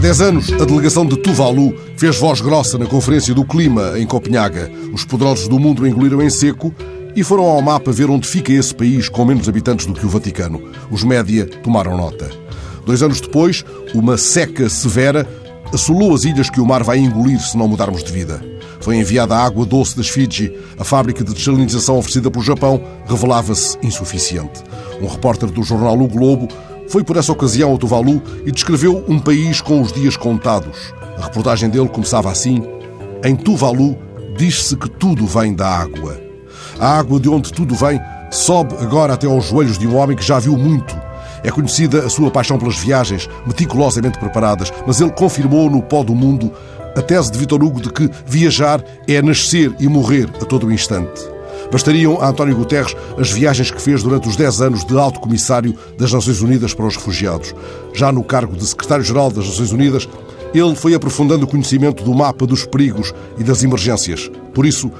10 anos, a delegação de Tuvalu fez voz grossa na Conferência do Clima em Copenhaga. Os poderosos do mundo engoliram em seco e foram ao mapa ver onde fica esse país com menos habitantes do que o Vaticano. Os média tomaram nota. Dois anos depois, uma seca severa assolou as ilhas que o mar vai engolir se não mudarmos de vida. Foi enviada a água doce das Fiji. A fábrica de desalinização oferecida pelo Japão revelava-se insuficiente. Um repórter do jornal O Globo foi por essa ocasião ao Tuvalu e descreveu um país com os dias contados. A reportagem dele começava assim: Em Tuvalu diz-se que tudo vem da água. A água de onde tudo vem sobe agora até aos joelhos de um homem que já viu muito. É conhecida a sua paixão pelas viagens, meticulosamente preparadas, mas ele confirmou no pó do mundo a tese de Vitor Hugo de que viajar é nascer e morrer a todo instante. Bastariam a António Guterres as viagens que fez durante os 10 anos de alto comissário das Nações Unidas para os Refugiados. Já no cargo de secretário-geral das Nações Unidas, ele foi aprofundando o conhecimento do mapa dos perigos e das emergências. Por isso,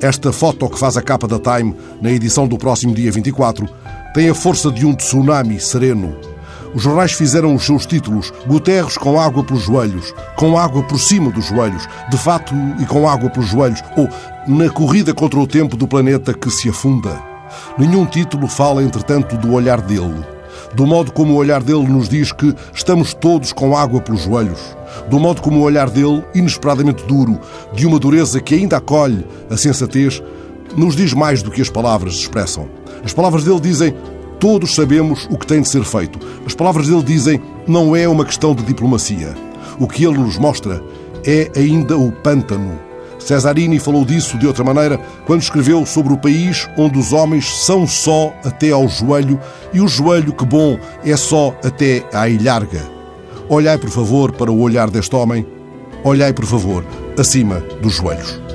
esta foto que faz a capa da Time na edição do próximo dia 24 tem a força de um tsunami sereno. Os jornais fizeram os seus títulos Guterres com água pelos joelhos, com água por cima dos joelhos, de fato e com água pelos joelhos, ou na corrida contra o tempo do planeta que se afunda. Nenhum título fala, entretanto, do olhar dele. Do modo como o olhar dele nos diz que estamos todos com água pelos joelhos. Do modo como o olhar dele, inesperadamente duro, de uma dureza que ainda acolhe a sensatez, nos diz mais do que as palavras expressam. As palavras dele dizem Todos sabemos o que tem de ser feito. As palavras dele dizem não é uma questão de diplomacia. O que ele nos mostra é ainda o pântano. Cesarini falou disso de outra maneira quando escreveu sobre o país onde os homens são só até ao joelho e o joelho, que bom, é só até à ilharga. Olhai, por favor, para o olhar deste homem. Olhai, por favor, acima dos joelhos.